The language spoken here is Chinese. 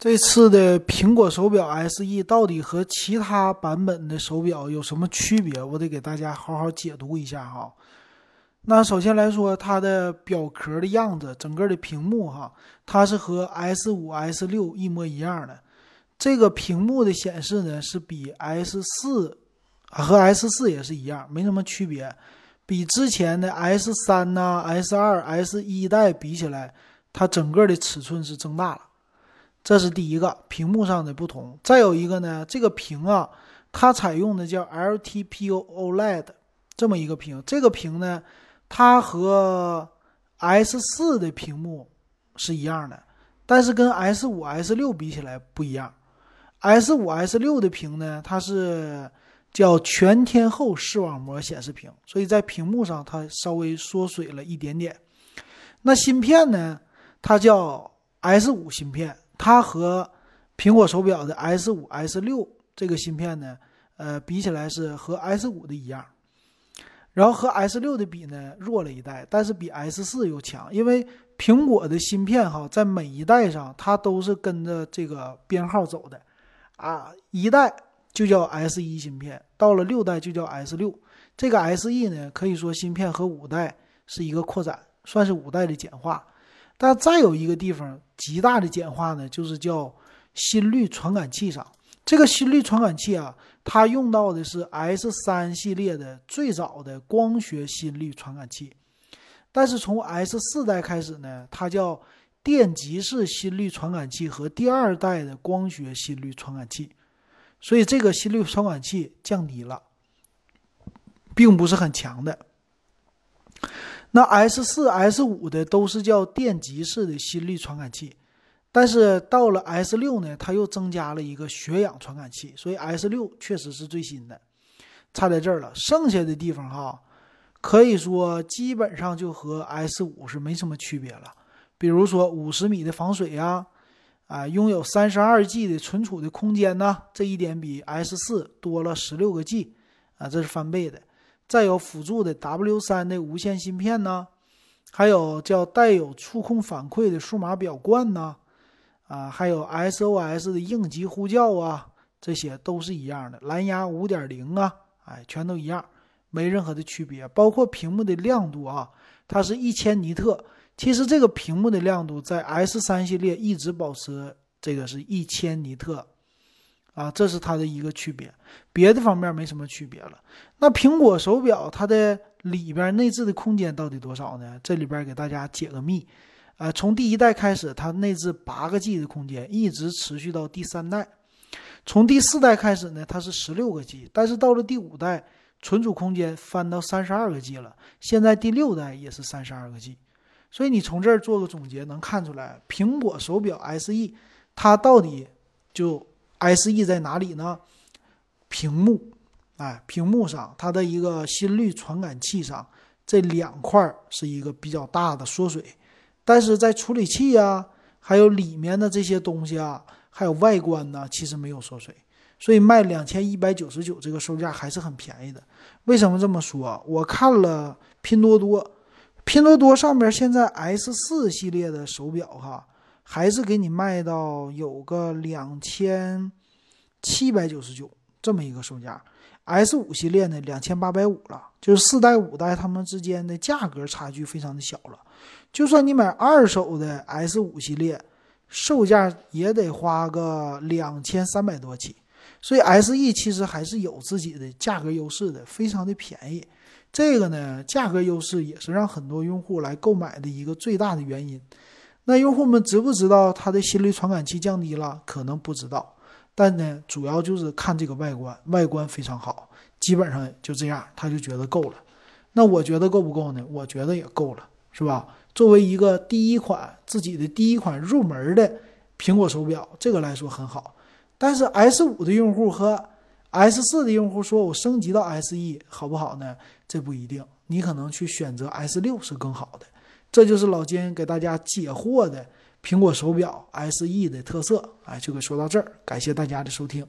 这次的苹果手表 SE 到底和其他版本的手表有什么区别？我得给大家好好解读一下哈。那首先来说，它的表壳的样子，整个的屏幕哈，它是和 S 五、S 六一模一样的。这个屏幕的显示呢，是比 S 四和 S 四也是一样，没什么区别。比之前的 S 三呐、S 二、S 一代比起来，它整个的尺寸是增大了。这是第一个屏幕上的不同，再有一个呢，这个屏啊，它采用的叫 LTPO OLED 这么一个屏，这个屏呢，它和 S 四的屏幕是一样的，但是跟 S 五、S 六比起来不一样。S 五、S 六的屏呢，它是叫全天候视网膜显示屏，所以在屏幕上它稍微缩水了一点点。那芯片呢，它叫 S 五芯片。它和苹果手表的 S 五、S 六这个芯片呢，呃，比起来是和 S 五的一样，然后和 S 六的比呢弱了一代，但是比 S 四又强。因为苹果的芯片哈，在每一代上它都是跟着这个编号走的，啊，一代就叫 S 一芯片，到了六代就叫 S 六。这个 S E 呢，可以说芯片和五代是一个扩展，算是五代的简化。但再有一个地方极大的简化呢，就是叫心率传感器上。这个心率传感器啊，它用到的是 S 三系列的最早的光学心率传感器。但是从 S 四代开始呢，它叫电极式心率传感器和第二代的光学心率传感器。所以这个心率传感器降低了，并不是很强的。那 S 四、S 五的都是叫电极式的心率传感器，但是到了 S 六呢，它又增加了一个血氧传感器，所以 S 六确实是最新的，差在这儿了。剩下的地方哈，可以说基本上就和 S 五是没什么区别了。比如说五十米的防水呀，啊，拥有三十二 G 的存储的空间呢，这一点比 S 四多了十六个 G，啊，这是翻倍的。再有辅助的 W 三的无线芯片呢，还有叫带有触控反馈的数码表冠呢，啊，还有 SOS 的应急呼叫啊，这些都是一样的。蓝牙五点零啊，哎，全都一样，没任何的区别。包括屏幕的亮度啊，它是一千尼特。其实这个屏幕的亮度在 S 三系列一直保持这个是一千尼特。啊，这是它的一个区别，别的方面没什么区别了。那苹果手表它的里边内置的空间到底多少呢？这里边给大家解个密，啊，从第一代开始，它内置八个 G 的空间，一直持续到第三代。从第四代开始呢，它是十六个 G，但是到了第五代，存储空间翻到三十二个 G 了。现在第六代也是三十二个 G，所以你从这儿做个总结，能看出来苹果手表 SE 它到底就。SE 在哪里呢？屏幕，哎，屏幕上它的一个心率传感器上，这两块是一个比较大的缩水，但是在处理器啊，还有里面的这些东西啊，还有外观呢，其实没有缩水，所以卖两千一百九十九这个售价还是很便宜的。为什么这么说？我看了拼多多，拼多多上面现在 S 四系列的手表哈。还是给你卖到有个两千七百九十九这么一个售价，S 五系列呢两千八百五了，就是四代五代它们之间的价格差距非常的小了。就算你买二手的 S 五系列，售价也得花个两千三百多起。所以 SE 其实还是有自己的价格优势的，非常的便宜。这个呢，价格优势也是让很多用户来购买的一个最大的原因。那用户们知不知道它的心率传感器降低了？可能不知道，但呢，主要就是看这个外观，外观非常好，基本上就这样，他就觉得够了。那我觉得够不够呢？我觉得也够了，是吧？作为一个第一款自己的第一款入门的苹果手表，这个来说很好。但是 S 五的用户和 S 四的用户说我升级到 SE 好不好呢？这不一定，你可能去选择 S 六是更好的。这就是老金给大家解惑的苹果手表 SE 的特色，哎，就给说到这儿，感谢大家的收听。